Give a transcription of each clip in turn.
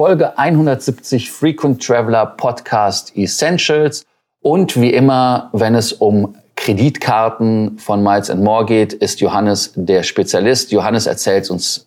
Folge 170 Frequent Traveler Podcast Essentials. Und wie immer, wenn es um Kreditkarten von Miles More geht, ist Johannes der Spezialist. Johannes erzählt uns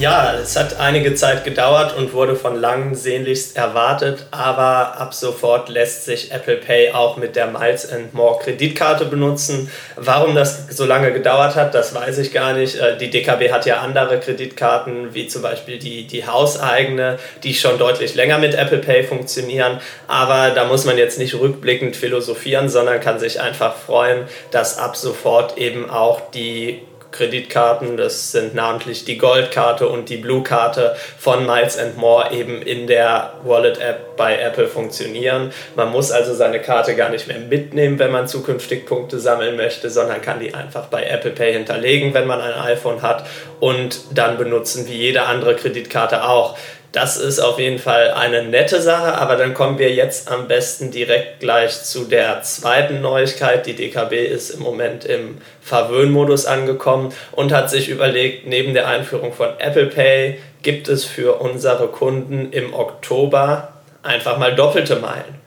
Ja, es hat einige Zeit gedauert und wurde von langem sehnlichst erwartet, aber ab sofort lässt sich Apple Pay auch mit der Miles More Kreditkarte benutzen. Warum das so lange gedauert hat, das weiß ich gar nicht. Äh, die DKB hat ja andere Kreditkarten, wie zum Beispiel die, die hauseigene, die schon deutlich länger mit Apple Pay funktionieren. Aber da muss man jetzt nicht rückblickend philosophieren, sondern kann sich einfach freuen, dass ab sofort eben auch die Kreditkarten, das sind namentlich die Goldkarte und die Blue-Karte von Miles More eben in der Wallet-App bei Apple funktionieren. Man muss also seine Karte gar nicht mehr mitnehmen, wenn man zukünftig Punkte sammeln möchte, sondern kann die einfach bei Apple Pay hinterlegen, wenn man ein iPhone hat und dann benutzen wie jede andere Kreditkarte auch. Das ist auf jeden Fall eine nette Sache, aber dann kommen wir jetzt am besten direkt gleich zu der zweiten Neuigkeit. Die DKB ist im Moment im Verwöhnmodus angekommen und hat sich überlegt, neben der Einführung von Apple Pay gibt es für unsere Kunden im Oktober einfach mal doppelte Meilen.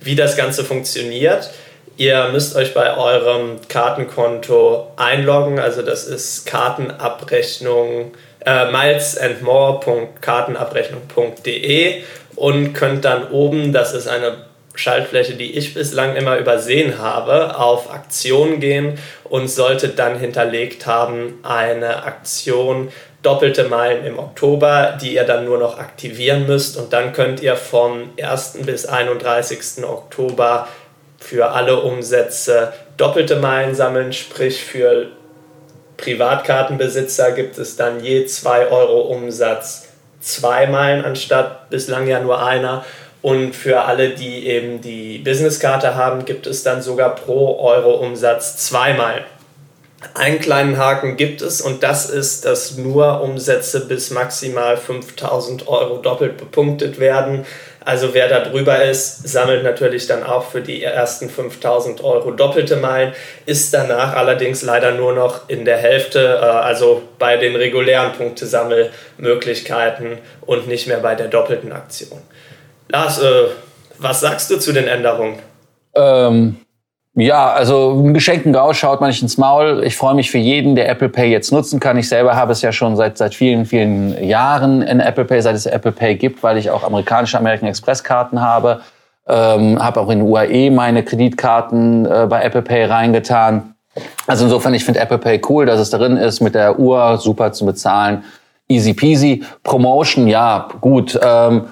Wie das Ganze funktioniert, Ihr müsst euch bei eurem Kartenkonto einloggen, also das ist Kartenabrechnung äh, milesandmore.kartenabrechnung.de und könnt dann oben, das ist eine Schaltfläche, die ich bislang immer übersehen habe, auf Aktion gehen und solltet dann hinterlegt haben eine Aktion doppelte Meilen im Oktober, die ihr dann nur noch aktivieren müsst und dann könnt ihr vom 1. bis 31. Oktober für alle Umsätze doppelte Meilen sammeln, sprich für Privatkartenbesitzer gibt es dann je 2 Euro Umsatz zwei Meilen anstatt bislang ja nur einer. Und für alle, die eben die Businesskarte haben, gibt es dann sogar pro Euro Umsatz zwei Meilen. Einen kleinen Haken gibt es und das ist, dass nur Umsätze bis maximal 5000 Euro doppelt bepunktet werden. Also wer da drüber ist, sammelt natürlich dann auch für die ersten 5000 Euro doppelte Meilen, ist danach allerdings leider nur noch in der Hälfte, äh, also bei den regulären Punktesammelmöglichkeiten und nicht mehr bei der doppelten Aktion. Lars, äh, was sagst du zu den Änderungen? Ähm, ja, also ein geschenkten Gau schaut man nicht ins Maul. Ich freue mich für jeden, der Apple Pay jetzt nutzen kann. Ich selber habe es ja schon seit seit vielen, vielen Jahren in Apple Pay, seit es Apple Pay gibt, weil ich auch amerikanische American Express Karten habe. Ähm, habe auch in UAE meine Kreditkarten äh, bei Apple Pay reingetan. Also insofern, ich finde Apple Pay cool, dass es darin ist, mit der Uhr super zu bezahlen. Easy peasy. Promotion, ja, gut. Ähm,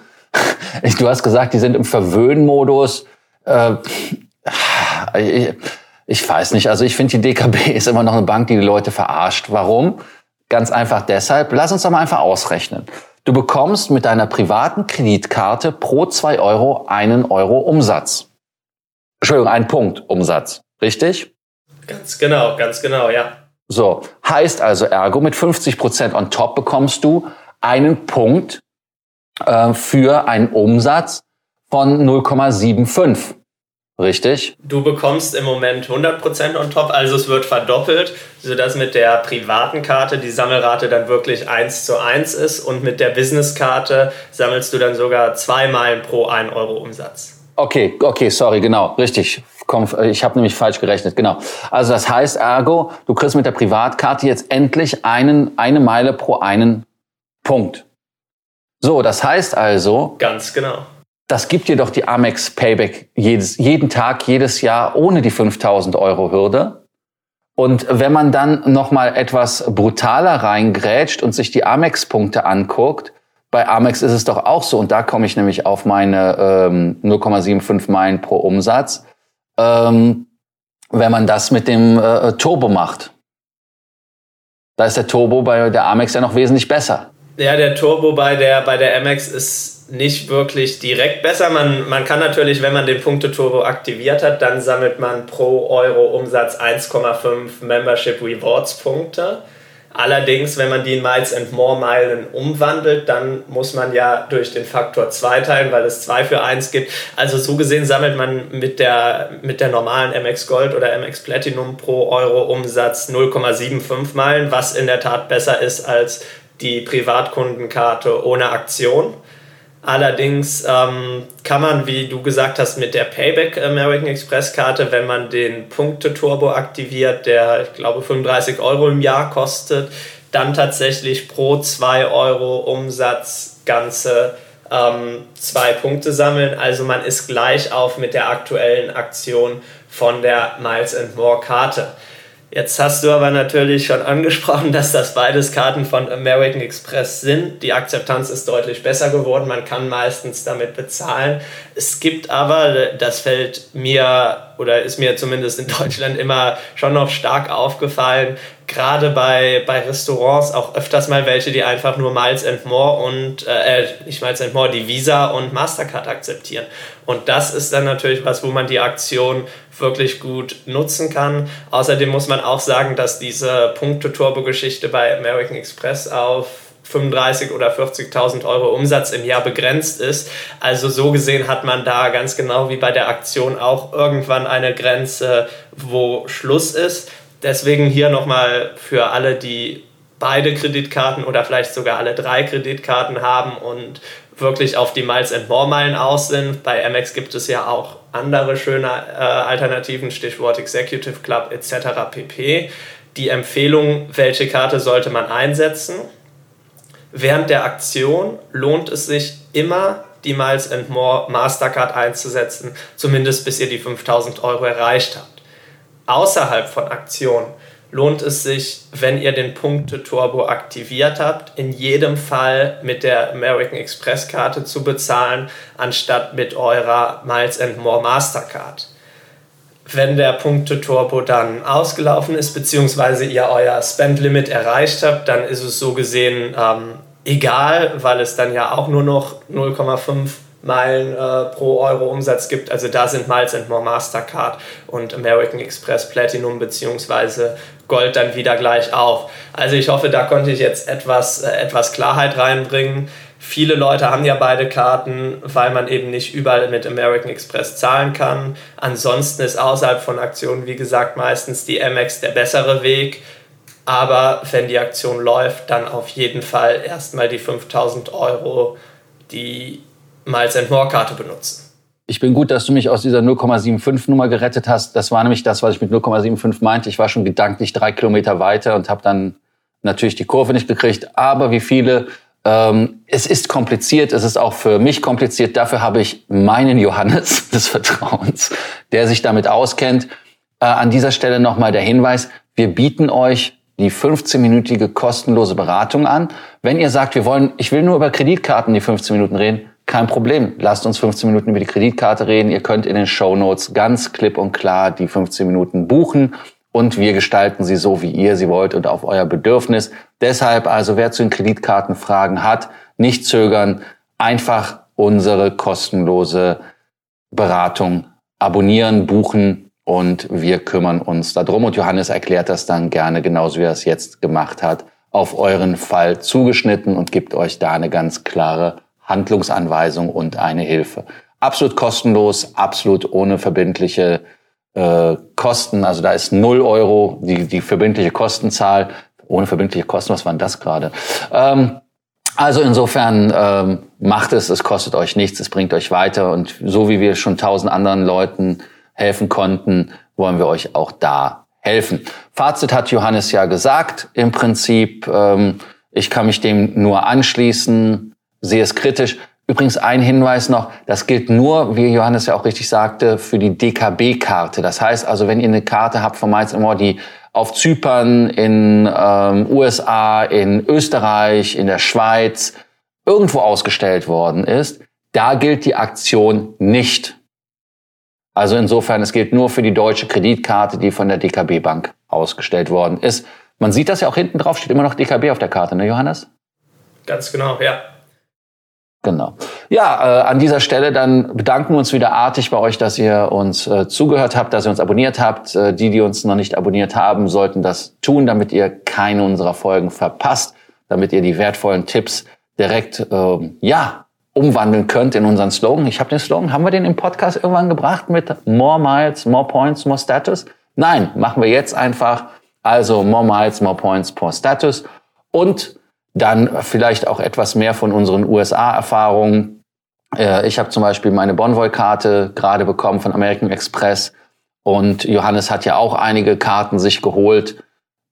du hast gesagt, die sind im Verwöhnmodus. Äh, ich, ich weiß nicht. Also ich finde, die DKB ist immer noch eine Bank, die die Leute verarscht. Warum? Ganz einfach deshalb. Lass uns doch mal einfach ausrechnen. Du bekommst mit deiner privaten Kreditkarte pro zwei Euro einen Euro Umsatz. Entschuldigung, einen Punkt Umsatz. Richtig? Ganz genau, ganz genau, ja. So, heißt also ergo, mit 50 Prozent on top bekommst du einen Punkt äh, für einen Umsatz von 0,75. Richtig. Du bekommst im Moment 100% on top, also es wird verdoppelt, sodass mit der privaten Karte die Sammelrate dann wirklich 1 zu 1 ist und mit der Businesskarte sammelst du dann sogar zwei Meilen pro 1 Euro Umsatz. Okay, okay, sorry, genau, richtig. Ich habe nämlich falsch gerechnet, genau. Also das heißt ergo, du kriegst mit der Privatkarte jetzt endlich einen, eine Meile pro einen Punkt. So, das heißt also... Ganz genau das gibt dir doch die Amex Payback jedes, jeden Tag, jedes Jahr ohne die 5000 Euro Hürde. Und wenn man dann nochmal etwas brutaler reingrätscht und sich die Amex-Punkte anguckt, bei Amex ist es doch auch so, und da komme ich nämlich auf meine ähm, 0,75 Meilen pro Umsatz, ähm, wenn man das mit dem äh, Turbo macht. Da ist der Turbo bei der Amex ja noch wesentlich besser. Ja, der Turbo bei der, bei der Amex ist nicht wirklich direkt besser. Man, man kann natürlich, wenn man den Punkteturbo aktiviert hat, dann sammelt man pro Euro Umsatz 1,5 Membership Rewards Punkte. Allerdings, wenn man die in Miles and More Meilen umwandelt, dann muss man ja durch den Faktor 2 teilen, weil es 2 für 1 gibt. Also so gesehen sammelt man mit der, mit der normalen MX Gold oder MX Platinum pro Euro Umsatz 0,75 Meilen, was in der Tat besser ist als die Privatkundenkarte ohne Aktion. Allerdings ähm, kann man, wie du gesagt hast, mit der Payback American Express Karte, wenn man den Punkte-Turbo aktiviert, der, ich glaube, 35 Euro im Jahr kostet, dann tatsächlich pro 2 Euro Umsatz ganze ähm, zwei Punkte sammeln. Also man ist gleich auf mit der aktuellen Aktion von der Miles and More Karte. Jetzt hast du aber natürlich schon angesprochen, dass das beides Karten von American Express sind. Die Akzeptanz ist deutlich besser geworden. Man kann meistens damit bezahlen. Es gibt aber, das fällt mir oder ist mir zumindest in Deutschland immer schon noch stark aufgefallen, gerade bei, bei Restaurants auch öfters mal welche, die einfach nur Miles and More und, äh, äh, nicht Miles and More, die Visa und Mastercard akzeptieren. Und das ist dann natürlich was, wo man die Aktion wirklich gut nutzen kann. Außerdem muss man auch sagen, dass diese Punkte-Turbo-Geschichte bei American Express auf 35 oder 40.000 Euro Umsatz im Jahr begrenzt ist. Also so gesehen hat man da ganz genau wie bei der Aktion auch irgendwann eine Grenze, wo Schluss ist. Deswegen hier nochmal für alle, die beide Kreditkarten oder vielleicht sogar alle drei Kreditkarten haben und wirklich auf die Miles and More Meilen aus sind. Bei Amex gibt es ja auch andere schöne äh, Alternativen, Stichwort Executive Club etc. pp. Die Empfehlung, welche Karte sollte man einsetzen? Während der Aktion lohnt es sich immer, die Miles and More Mastercard einzusetzen, zumindest bis ihr die 5000 Euro erreicht habt. Außerhalb von Aktionen lohnt es sich, wenn ihr den Punkte-Turbo aktiviert habt, in jedem Fall mit der American Express Karte zu bezahlen, anstatt mit eurer Miles and More Mastercard. Wenn der Punkte-Turbo dann ausgelaufen ist, beziehungsweise ihr euer Spend-Limit erreicht habt, dann ist es so gesehen ähm, egal, weil es dann ja auch nur noch 0,5 Meilen äh, pro Euro Umsatz gibt. Also da sind Miles and More Mastercard und American Express Platinum bzw. Gold dann wieder gleich auf. Also ich hoffe, da konnte ich jetzt etwas, äh, etwas Klarheit reinbringen. Viele Leute haben ja beide Karten, weil man eben nicht überall mit American Express zahlen kann. Ansonsten ist außerhalb von Aktionen, wie gesagt, meistens die Amex der bessere Weg. Aber wenn die Aktion läuft, dann auf jeden Fall erstmal die 5000 Euro, die Miles and More Karte benutzen. Ich bin gut, dass du mich aus dieser 0,75 Nummer gerettet hast. Das war nämlich das, was ich mit 0,75 meinte. Ich war schon gedanklich drei Kilometer weiter und habe dann natürlich die Kurve nicht gekriegt. Aber wie viele, ähm, es ist kompliziert. Es ist auch für mich kompliziert. Dafür habe ich meinen Johannes des Vertrauens, der sich damit auskennt. Äh, an dieser Stelle nochmal der Hinweis. Wir bieten euch die 15-minütige kostenlose Beratung an. Wenn ihr sagt, wir wollen, ich will nur über Kreditkarten die 15 Minuten reden, kein Problem. Lasst uns 15 Minuten über die Kreditkarte reden. Ihr könnt in den Show Notes ganz klipp und klar die 15 Minuten buchen und wir gestalten sie so, wie ihr sie wollt und auf euer Bedürfnis. Deshalb also, wer zu den Kreditkarten Fragen hat, nicht zögern, einfach unsere kostenlose Beratung abonnieren, buchen und wir kümmern uns darum. Und Johannes erklärt das dann gerne, genauso wie er es jetzt gemacht hat, auf euren Fall zugeschnitten und gibt euch da eine ganz klare Handlungsanweisung und eine Hilfe. Absolut kostenlos, absolut ohne verbindliche äh, Kosten. Also da ist null Euro die, die verbindliche Kostenzahl. Ohne verbindliche Kosten, was waren das gerade? Ähm, also insofern ähm, macht es, es kostet euch nichts, es bringt euch weiter. Und so wie wir schon tausend anderen Leuten helfen konnten, wollen wir euch auch da helfen. Fazit hat Johannes ja gesagt, im Prinzip, ähm, ich kann mich dem nur anschließen, sehe es kritisch. Übrigens ein Hinweis noch, das gilt nur, wie Johannes ja auch richtig sagte, für die DKB-Karte. Das heißt also, wenn ihr eine Karte habt von Miles More, die auf Zypern, in ähm, USA, in Österreich, in der Schweiz irgendwo ausgestellt worden ist, da gilt die Aktion nicht. Also insofern, es gilt nur für die deutsche Kreditkarte, die von der DKB Bank ausgestellt worden ist. Man sieht das ja auch hinten drauf, steht immer noch DKB auf der Karte, ne Johannes? Ganz genau, ja. Genau. Ja, äh, an dieser Stelle dann bedanken wir uns wieder artig bei euch, dass ihr uns äh, zugehört habt, dass ihr uns abonniert habt. Äh, die, die uns noch nicht abonniert haben, sollten das tun, damit ihr keine unserer Folgen verpasst, damit ihr die wertvollen Tipps direkt äh, ja umwandeln könnt in unseren Slogan. Ich habe den Slogan, haben wir den im Podcast irgendwann gebracht mit More Miles, More Points, More Status? Nein, machen wir jetzt einfach. Also More Miles, More Points, More Status und dann vielleicht auch etwas mehr von unseren USA-Erfahrungen. Äh, ich habe zum Beispiel meine Bonvoy-Karte gerade bekommen von American Express und Johannes hat ja auch einige Karten sich geholt.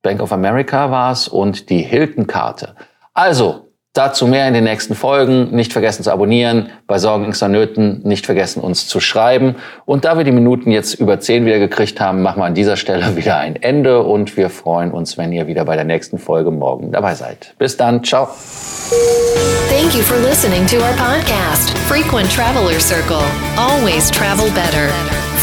Bank of America war es und die Hilton-Karte. Also, Dazu mehr in den nächsten Folgen. Nicht vergessen zu abonnieren. Bei Sorgen, Ängsten, Nöten nicht vergessen uns zu schreiben. Und da wir die Minuten jetzt über zehn wieder gekriegt haben, machen wir an dieser Stelle wieder ein Ende und wir freuen uns, wenn ihr wieder bei der nächsten Folge morgen dabei seid. Bis dann. Ciao. Thank you for listening to our podcast, Frequent Traveler Circle. Always travel better.